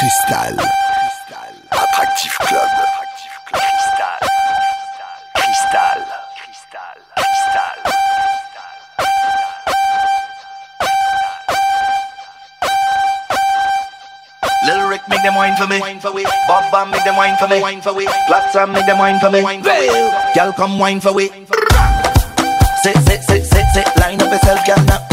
Cristal. Attractif Club. Cristal. Cristal. Cristal. Cristal. Little Rick make them wine for me. Bob Bob make them wine for me. Platsam make them wine for me. Vale, y'all come wine for me. Sit, sit, sit, sit, sit. Line up yourself, girl now.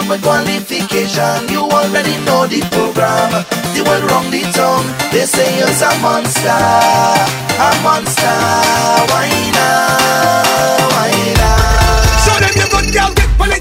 up my qualification. You already know the program. They one wrong the tongue. They say you're a monster, a monster. Why now? Why now? Show them the good girl, get.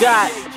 got.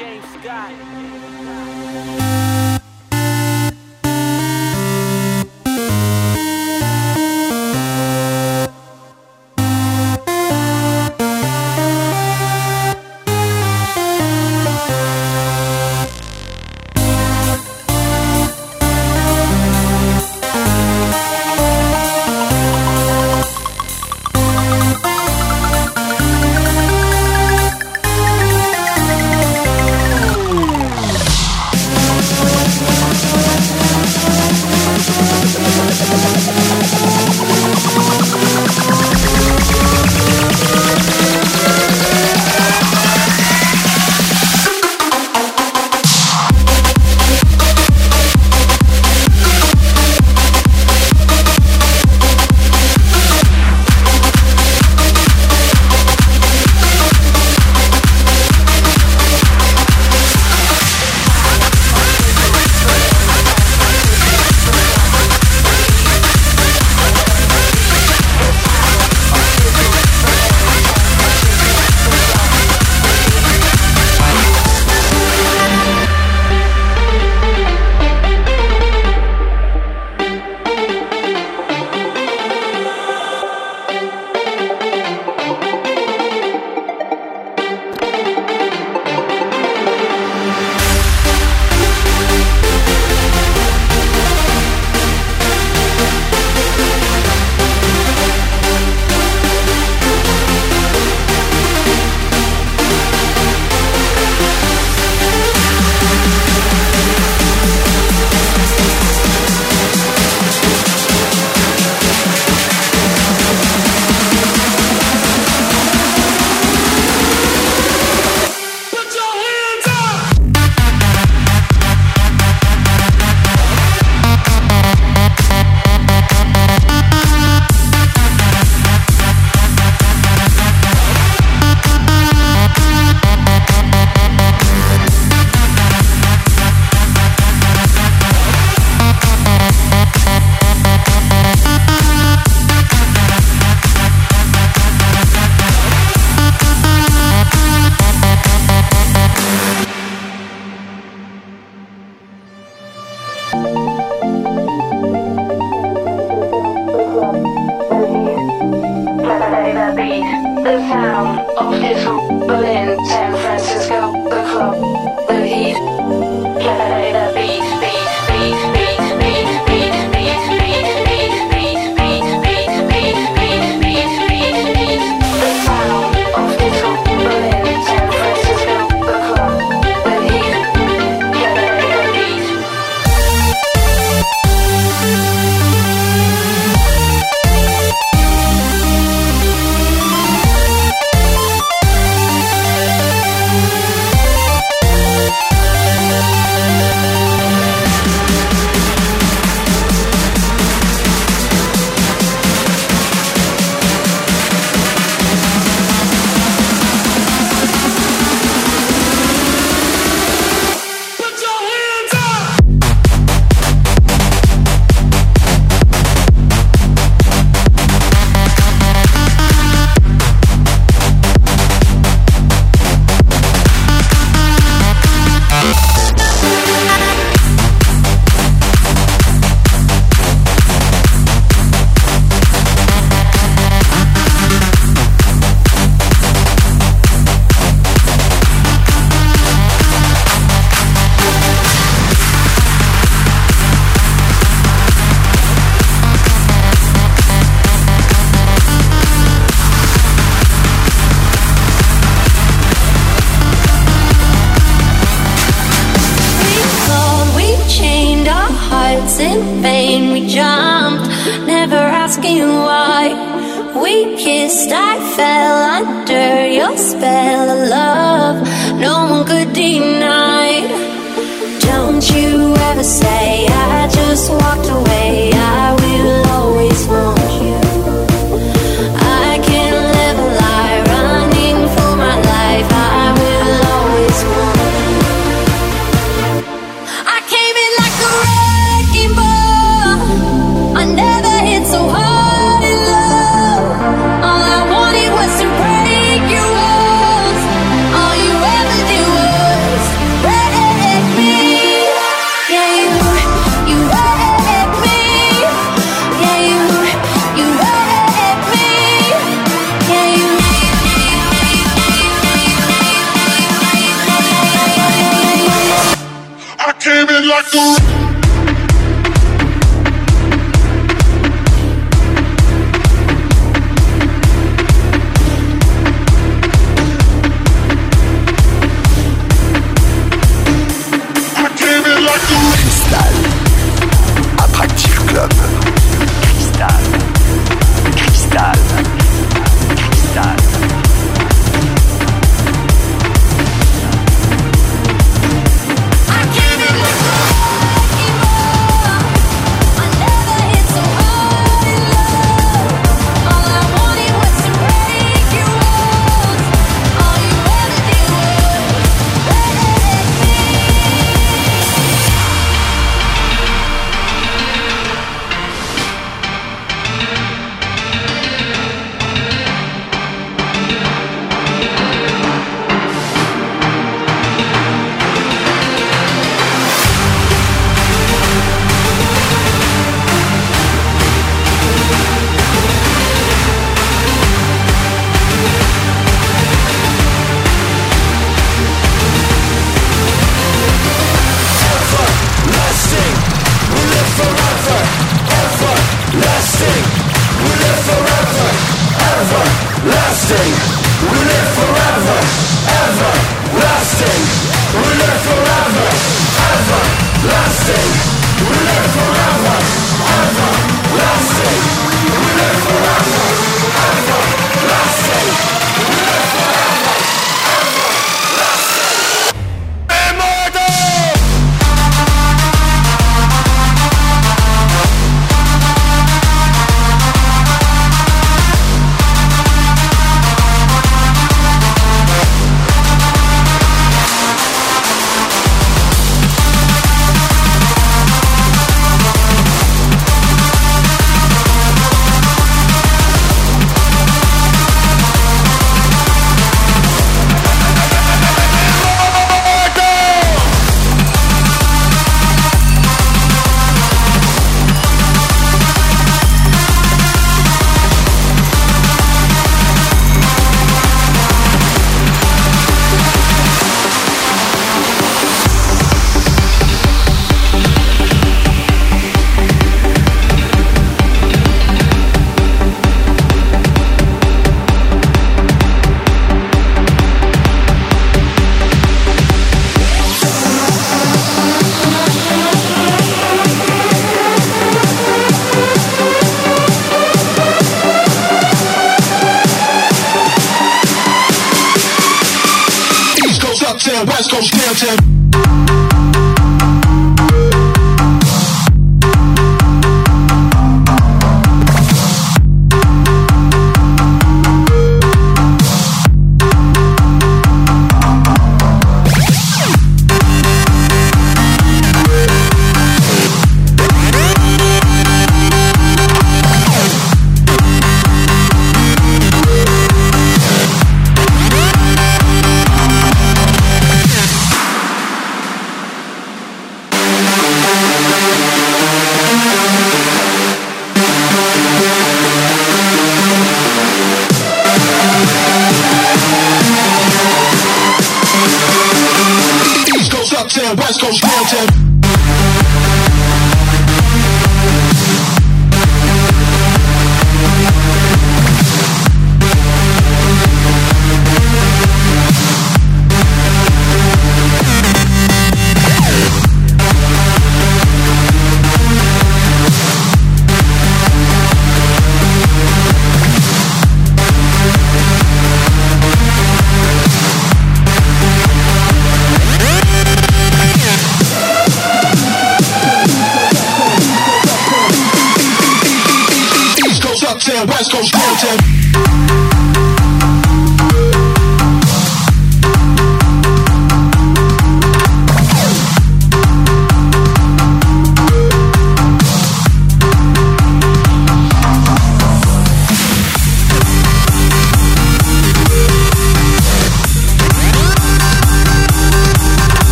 downtown, West Coast downtown.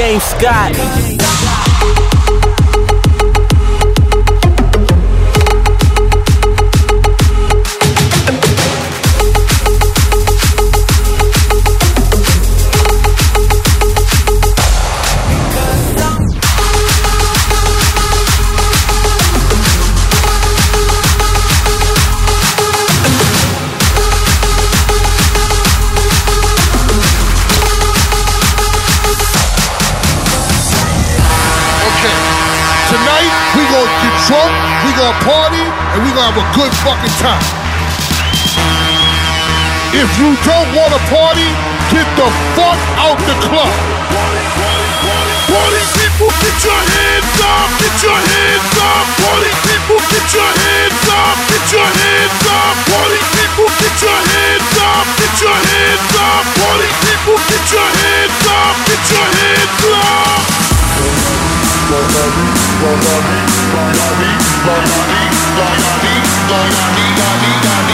James Scott. A good fucking time. If you don't wanna party, get the fuck out the club. Party people, get your hands up, get your hands up. Party people, get your hands up, get your hands up. Party people, get your hands up, get your hands up. Party people, get your hands up, get your hands up. diga, diga, diga.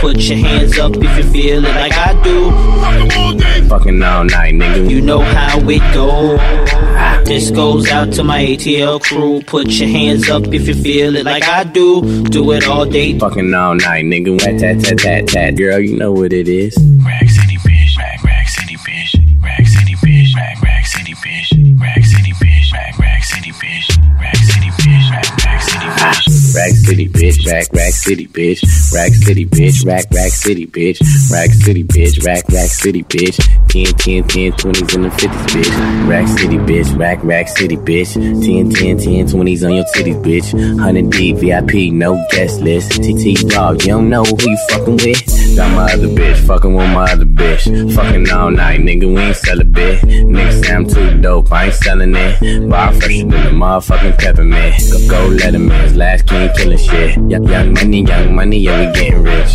Put your hands up if you feel it like I do. Fucking all night, nigga. You know how it go. This goes out to my ATL crew. Put your hands up if you feel it like I do. Do it all day. Fucking all night, nigga. Tat tat tat tat. Girl, you know what it is. City, bitch. Rack, Rack City, bitch. Rack City, bitch. Rack, Rack City, bitch. Rack City, bitch. Rack, Rack City, bitch. 10, 10, 10, 20s and the 50s, bitch. Rack City, bitch. Rack, Rack City, bitch. 10, 10, 10, 20s on your titties, bitch. 100 D, VIP, no guest list. TT dog, you don't know who you fucking with. Got my other bitch, fucking with my other bitch. Fucking all night, nigga, we ain't sell a bit. Nigga say I'm too dope, I ain't selling it. Bar fresher than the motherfucking peppermint. Go, go let him in, last king killing shit. Young, young money, young money, yeah, we getting rich.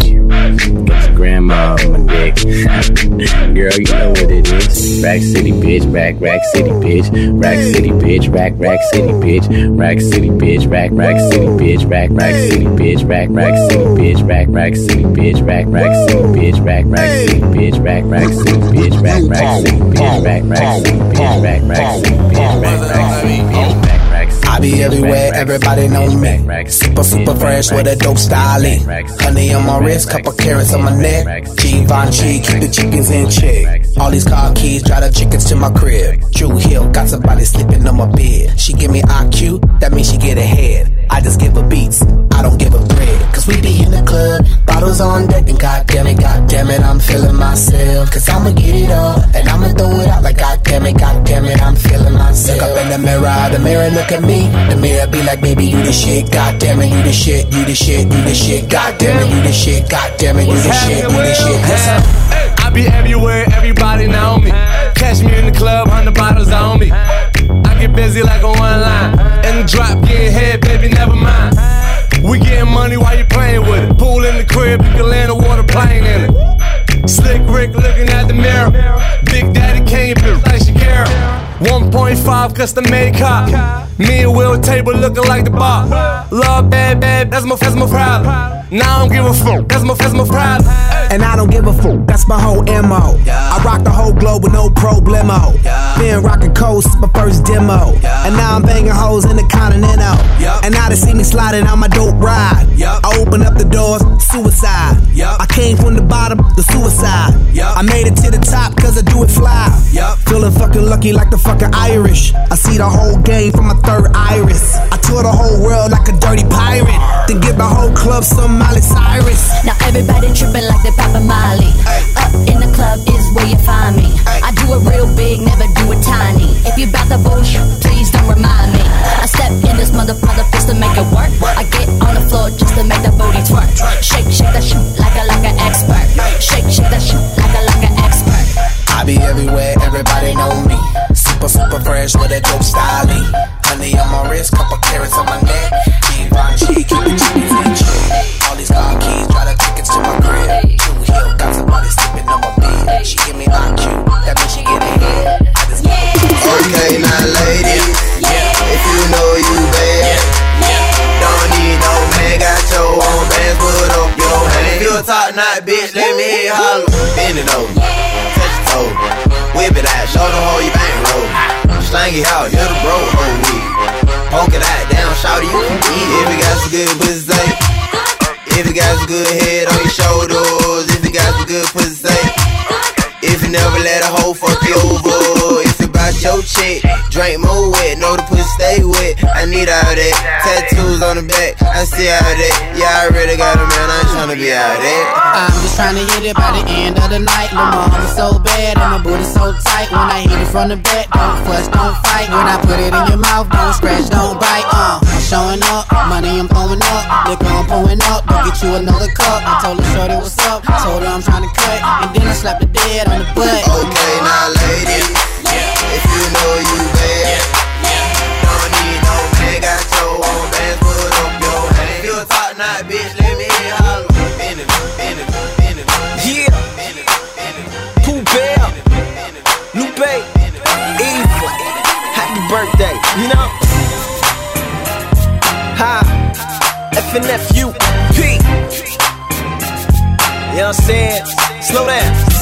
Get your grandma on my dick. Girl, you know what it is. Rack City, bitch, rack, rack city, bitch. Rack City, bitch, rack, rack city, bitch. Rack City, bitch, rack, rack city, bitch. Rack, rack city, bitch, rack, rack city, bitch. Rack, rack city, bitch, rack, rack city, bitch. Rack, rack city, bitch, rack, rack city, bitch. Rack, rack city, bitch, rack, rack city, bitch. Rack, rack city, bitch, rack, rack city, bitch. Rack, rack I be everywhere, everybody know me. Super, super fresh with a dope style. Honey on my wrist, couple karats on my neck. Givenchy, keep the chickens in check. All these car keys, drive the chickens to my crib. Drew Hill, got somebody sleeping on my bed. She give me IQ, that means she get ahead. I just give her beats, I don't give her bread. Cause we be in the club, bottles on deck, and goddamn it, goddamn it, I'm feeling myself. Cause I'ma get it up, and I'ma throw it out like goddamn it, goddamn it, I'm feeling myself. Look up in the mirror, the mirror look at me. The mirror be like, baby, you the shit, goddamn it, you the shit, you the shit, you the shit, goddamn it, you the shit, goddamn it, you the shit, you the shit. What's up? I be everywhere, everybody know me. Catch me in the club, hundred bottles on me. I get busy like a one line. In the drop, getting head, baby, never mind. We getting money while you playing with it. Pool in the crib, you can land a water plane in it. Slick Rick looking at the mirror. Big Daddy Kane, bitch like Shakira. 1.5 custom made car. Me and Will table looking like the bar. Love bad, bad, that's my, that's my problem. Now I don't give a fuck, that's my, that's my problem. And I don't give a fuck, that's my whole MO. I rock the whole globe with no problemo. Been rocking coast, my first demo. And now I'm banging hoes in the continental. And now they see me sliding on my dope ride. I open up the doors, suicide. I came from the bottom, the suicide. I made it to the top cause I do it fly. Feeling fucking lucky like the fucking Irish. I see the whole game from my third iris. I tour the whole world like a dirty pirate. Then give the whole club some Miley Cyrus. Now everybody tripping like they poppin' Molly. Up in the club is where you find me. I do it real big, never do it tiny. If you bout the bullshit, please don't remind me. I step in this mother mother just to make it work. I get on the floor just to make the booty twerk. Shake, shake that shit like a like an expert. Shake, shake that shit like a like an expert. I be everywhere, everybody know me. Super, super fresh with a dope style. Eh? Honey on my wrist, couple karats on my neck. Givenchy, keep the chickens in check. All these car keys, drive the tickets to my crib. True Hill, got somebody sleeping on my bed. She give me IQ, that means she get ahead. I just Okay, now ladies, if you know you bad, don't need no man, got your own bands, put up your hand. If you a top knot bitch, let me holler. Bend it over, touch your toe, whip it out, show the hoe you bang roll. Slang it out, you're the bro, hoe weed. Poke it out, down, shout you can eat. If you got some good pussy. If you got some good head on your shoulders, if you got some good pussy. If you never let a hoe fuck you over, your chick, drink more wet, know the pussy stay wet. I need all that. Tattoos on the back, I see all that. Yeah, I already got a man, I ain't tryna be out there. I'm just trying to hit it by the end of the night. Lil' mama so bad and my booty so tight. When I hit it from the back, don't fuss, don't fight. When I put it in your mouth, don't scratch, don't bite. Uh, I'm showing up, money I'm throwing up, liquor I'm pouring up. Go get you another cup. I told her shorty what's up, told her I'm trying to cut, and then I slapped the dead on the butt. Okay, now ladies, if you know you bad, don't need no man, got your own bands, put up your hand. If you a top knot bitch, let me hear you holler. Yeah. Bear. Lupe. Eva. Happy birthday. You know? Ha. FNFU. P. You know what I'm saying? Slow down.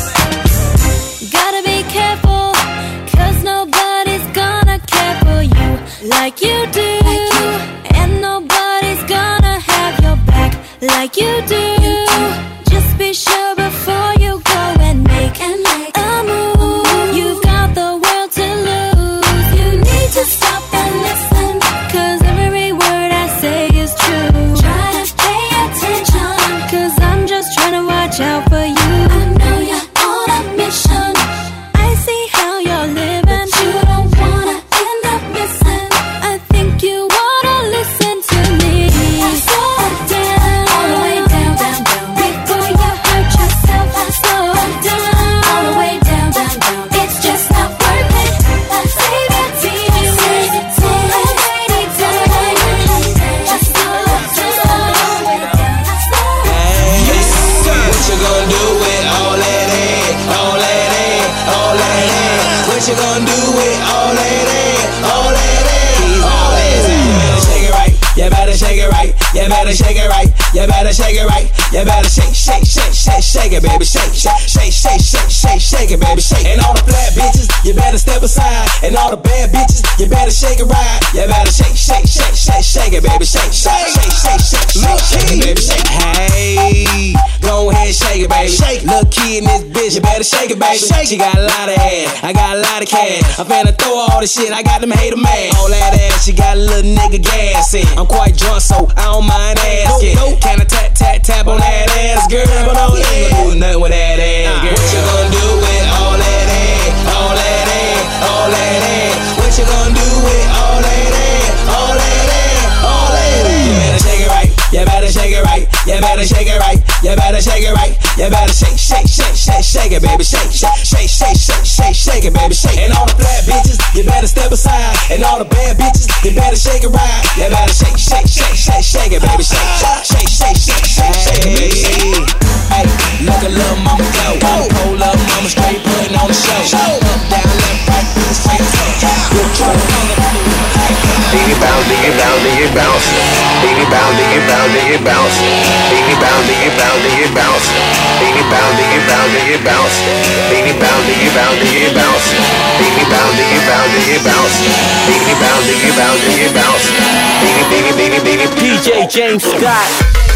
Better shake it right. You better shake, shake, shake, shake, shake it, baby. Shake, shake, shake, shake, shake, shake, shake it, baby. Shake. And all the flat bitches, you better step aside. And all the bad bitches, you better shake it right. You better shake, shake, shake, shake, shake it, baby. Shake, shake, shake, shake, shake, shake, shake baby. Shake. Hey, go ahead, shake it, baby. Shake. Little kid in this bitch, you better shake it, baby. Shake. She got a lot of ass, I got a lot of cash. I'm finna throw all the shit, I got them hater mad. All that ass, she got a little nigga gas in. I'm quite drunk, so I don't mind asking. Can I tap, tap, tap on that ass, girl? But you ain't do nothing with that ass, girl. What you gonna do with all that ass? All that ass, all that ass. What you gonna do with all that ass? All that You better shake it right. You better shake it right. You better shake it right. You better shake, shake, shake, shake, shake it, baby. Shake, shake, shake, shake, shake, shake, shake it, baby. Shake. And all the flat bitches, you better step aside. And all the bad bitches, you better shake it right. You better shake, shake, shake, shake, shake it, baby. Shake, shake, shake, shake, shake, shake it, baby. Shake. Hey, look at little mama go. Hold up, mama straight putting on the show. Up, down, left, right, Diggy bounce, diggy bounce, diggy bounce. Diggy bounce, diggy bounce, diggy bounce. Diggy bounce, diggy bounce, diggy bounce. Diggy bounce, diggy bounce, diggy bounce. Diggy bounce, diggy bounce, diggy bounce. Diggy bounce, diggy bounce, diggy bounce. Diggy bounce, diggy bounce, diggy bounce. Diggy, diggy, diggy, diggy. DJ James Scott.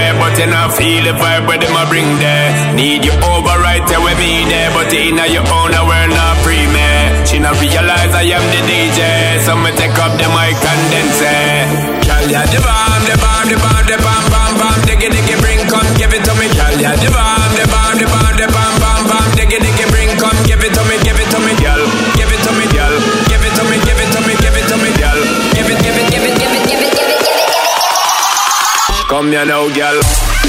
Where, but you not feel the vibe where them a bring there. Need you over right there with me there, but in your own, I we're not free, man. She not realize I am the DJ, so me take up the mic and then say, Girl, yeah, the bomb, the bomb, the bomb, the bomb, bomb, bomb, diggy, diggy, bring, come give it to me. Girl, yeah, the bomb, the bomb, the bomb, the bomb, it. Come here now, girl.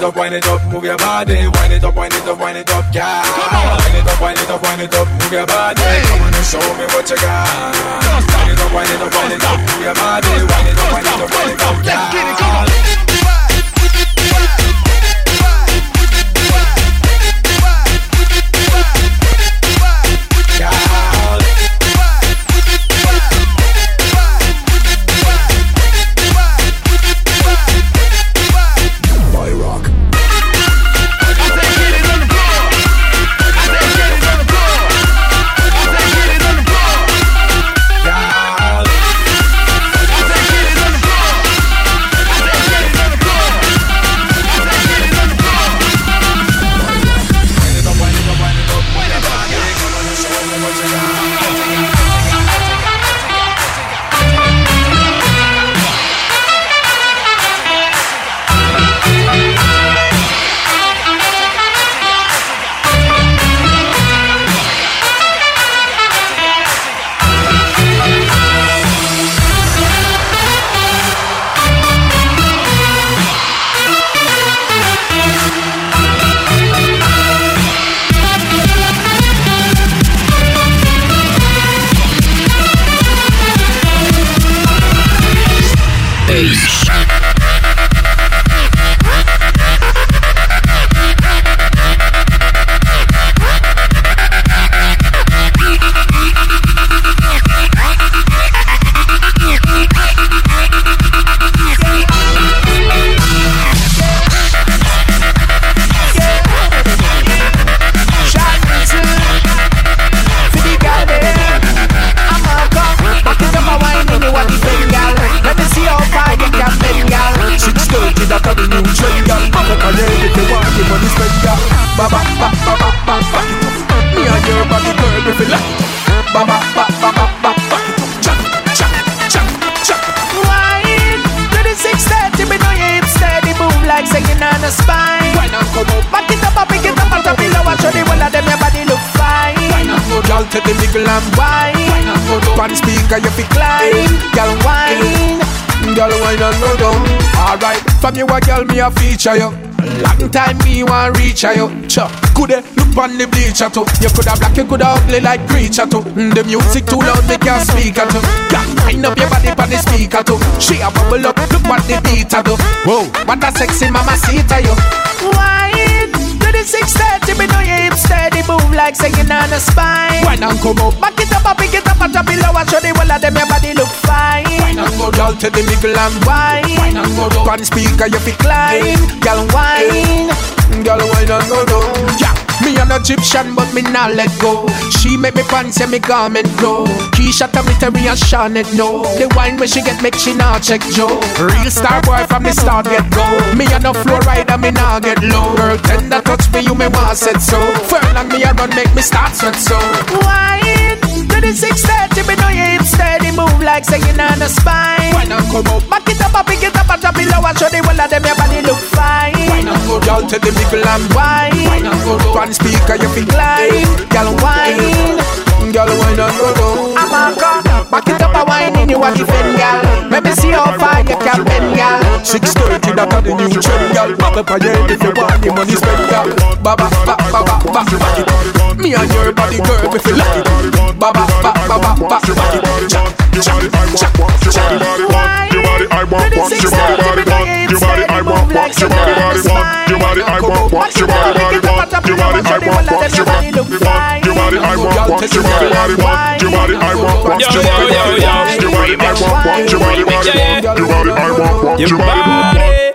It up, wind it up, wind it up, move your body. Wind it up, wind it up, wind it up, yeah. Come on. Wind it up, wind it it up, wind it up, move your body. Take the niggle and wine? One speaker, you fi climb. Girl, wine. Girl, wine and go down. Alright, from you a girl, me a feature you. Long time me want reach you. Cha, coulda look on the bleacher too. You coulda black, you coulda ugly like creature too. Mm, The music too loud, me can't speak at you. Yeah, wind up your body on the speaker too. She a bubble up, look what the beat a do. Whoa, what a sexy mama see to you. Wine to the 630, me know your hips steady move like singing on a spine. Wine and come up. Back it up, and pick it up, and top it low, and show the whole of them your body look fine. Wine and go down to the middle and wine. Wine and go down. One speaker, you fi climb. Girl, wine. Girl, wine and go down. Yeah. Me an Egyptian, but me not let go. She make me pants and me garment glow. Keisha tell me Terry and Shanet no. The wine when she get make she not check Joe. Real star boy from the start get go. Me an a no floor rider, me not get low. Girl, tender touch me, you me want said so. Furlong me a run, make me start sweat so. Wine the 630, me know your hips steady move like singing on the spine. Wine and come up. Back it up, and pick it up, and top it low, and show the whole of them your body look fine. Wine and go down to the middle and wine. Wine and go down. One speaker, you fi climb. Girl, wine. Girl, wine and go down. I'm a come. Back it up, and wine in you a defend, girl. Let me see how far you can bend, girl. Six thirty, that a the new trend, girl. Pop up a head if you want the money spent, girl. Baba, ba, ba, ba, ba, back it up. Me and your body, girl, if you like it. Baba, ba, ba, ba, ba, back it up. Chak, chak, chak, chak. Your body, I want, want your body, body, want your body, I want, want your body, body, want your body, I want, want your body, body, want your body, I want, want, your body, body, want your body, I want, want your body, body, want your body, I want, want your body, body, want your body, I want, want your body, body,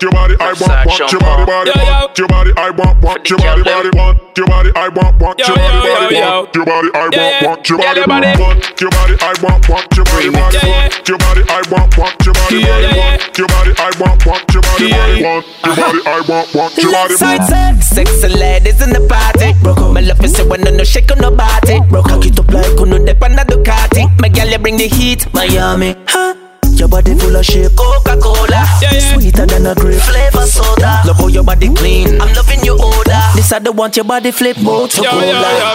your body, I want, want your body, body, want your body, I want, want your body, body, want your body, I want, want your body, body, want your body, I want, want your body, body, want your body, I want, want your body, body, want your body, I want, want your body, body, want your body, I want, want your body, body, want your body, I want, want your body, body. Sexy ladies in the party. My love is say when no shake on nobody. Cock it up like uno dep on a Ducati. My girl, you bring the heat, Miami. Huh? Your body full of shape, Coca-Cola. Sweeter than a grape, flavor soda. Love how your body clean, I'm loving your odor This I don't want your body flip, Motorola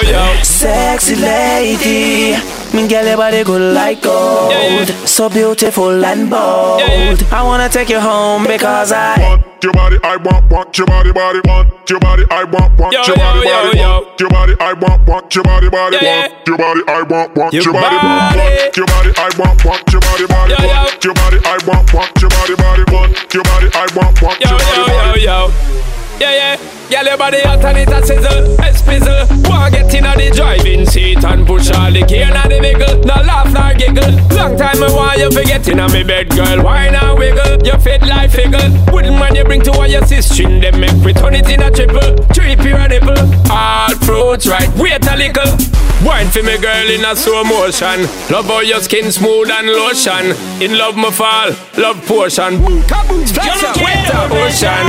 yo, yo, yo. Sexy lady. Me girl, your body good like gold. So beautiful and bold. I wanna take you home because I want your body, I want, want your body, body, want your body, I want, want Yo, your body, yo, body, yo. want your body, I want, want your body, body, Yeah, yeah. want your body, I want, want Your your body, body. want your body, I want, want your body, body, Yo, yo. Want your body, I want, want your body, body, want your body, I want, want Yo, your yo, body, yo, body. yo. Yeah, yeah. Girl, your body hot and it a sizzle, a spizzle. Wanna get in the driving seat and push all the gear in the vehicle. No laugh nor giggle. Long time I want you forget in me bed, girl. Why not wiggle? You fit like figgle. Wouldn't mind you bring to all your sister, them make we turn it in a triple. Trip nipple. All fruits right. Wait a little. Wine for me, girl, in a slow motion. Love how your skin smooth and lotion. In love, me fall. Love potion. Boom, kaboom. Splash up. Wet the ocean.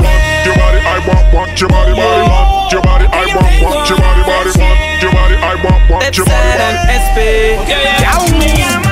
Your body, I want, want your body, body, want your body, I want, want your body, body, want your body, I want, want your body, body. Yeah, yeah. Ahora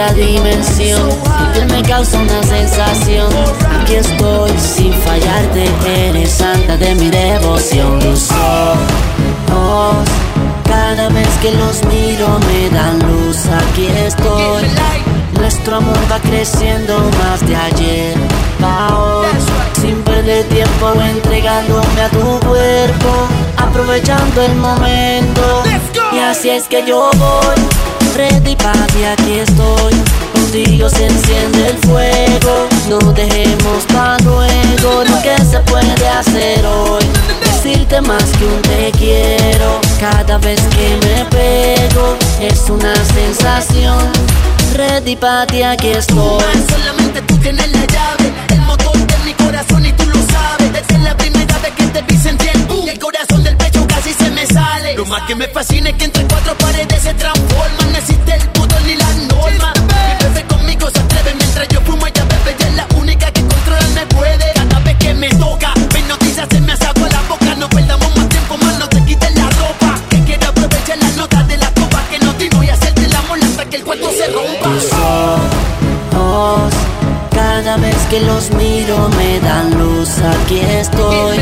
otra dimensión, piel me causa una sensación. Aquí estoy sin fallarte, eres santa de mi devoción. Tus ojos, cada vez que los miro me dan luz. Aquí estoy. Nuestro amor va creciendo más de ayer a hoy Sin perder tiempo entregándome a tu cuerpo Aprovechando el momento Y así es que yo voy Ready papi, aquí estoy. Contigo se enciende el fuego. No dejemos para luego Lo que se puede hacer hoy. Decirte más que un te quiero. Cada vez que me pego Es una sensación. Ready pa' ti, aquí estoy. Solamente tú tienes la llave, el motor de mi corazón y tú lo sabes. que me fascina es que entre cuatro paredes se transforma No el puto ni la norma. Mi bebé conmigo se atreve mientras yo fumo. Ella bebe ya es la única que controlarme puede. Cada vez que me toca, me noticia se me asagua la boca. No perdamos más tiempo, más no te quites la ropa. Que quiero aprovechar las notas de la copa. Que no te voy a hacerte la mola hasta que el cuerpo se rompa. Tus cada vez que los miro me dan luz. Aquí estoy.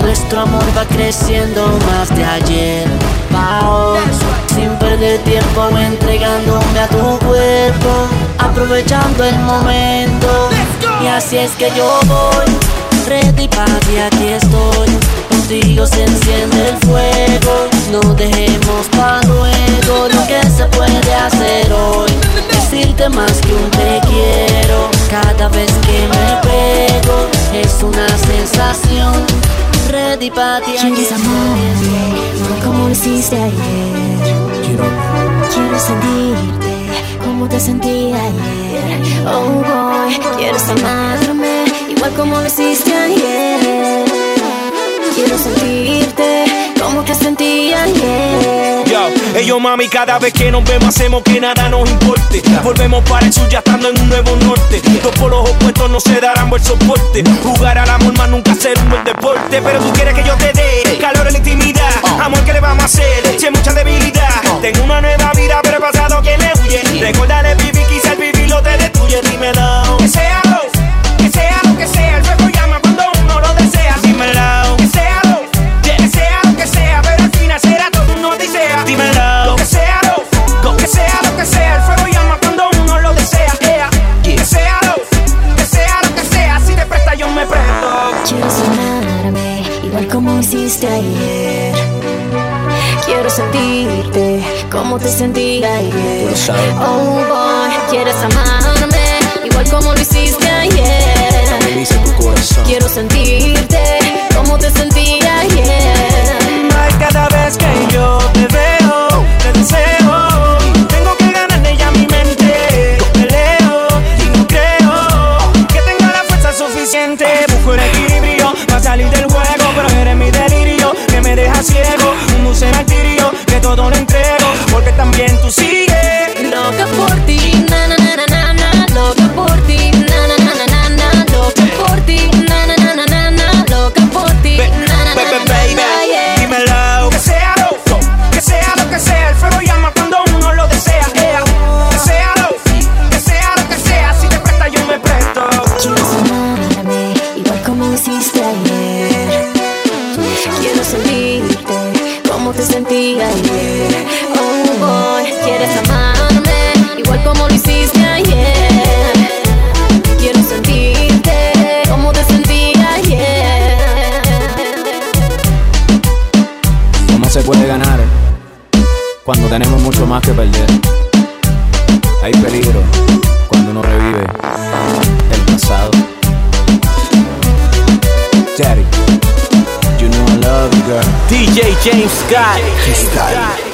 Nuestro amor pareciendo más de ayer. Pa' hoy, sin perder tiempo entregándome a tu cuerpo, aprovechando el momento. Y así es que yo voy, ready para ti, aquí estoy. Contigo se enciende el fuego, no dejemos pa' luego lo que se puede hacer hoy. Decirte más que un te quiero, cada vez que me pego, es una sensación. Ready para ti, ¿Quieres amarme como lo hiciste ayer? Quiero sentirte como te sentí ayer. Oh boy, quieres amarme igual como lo hiciste ayer. Quiero sentirte como te sentí ayer. Yo, yo mami, cada vez que nos vemos hacemos que nada nos importe. Volvemos para el sur ya estando en un nuevo norte. Dos polos opuestos no se darán buen soporte. Jugar al amor más nunca ser un buen deporte. Pero tú quieres que yo te dé calor en la intimidad. Amor, ¿qué le vamos a hacer? Si hay mucha debilidad. Tengo una nueva vida, pero el pasado que le huye. Recordaré vivir, quizá el vivirlo te destruye. Dímelo. Ayer. Oh boy, quieres amarme igual como lo hiciste ayer. Quiero sentirte como te sentí ayer. Ay, cada vez que yo te veo, te deseo. Tengo que ganarle ya mi mente. Peleo y no creo que tenga la fuerza suficiente. Busco el equilibrio para salir del juego, pero eres mi delirio que me deja ciego. Un dulce martirio que todo lo Club. Cristal.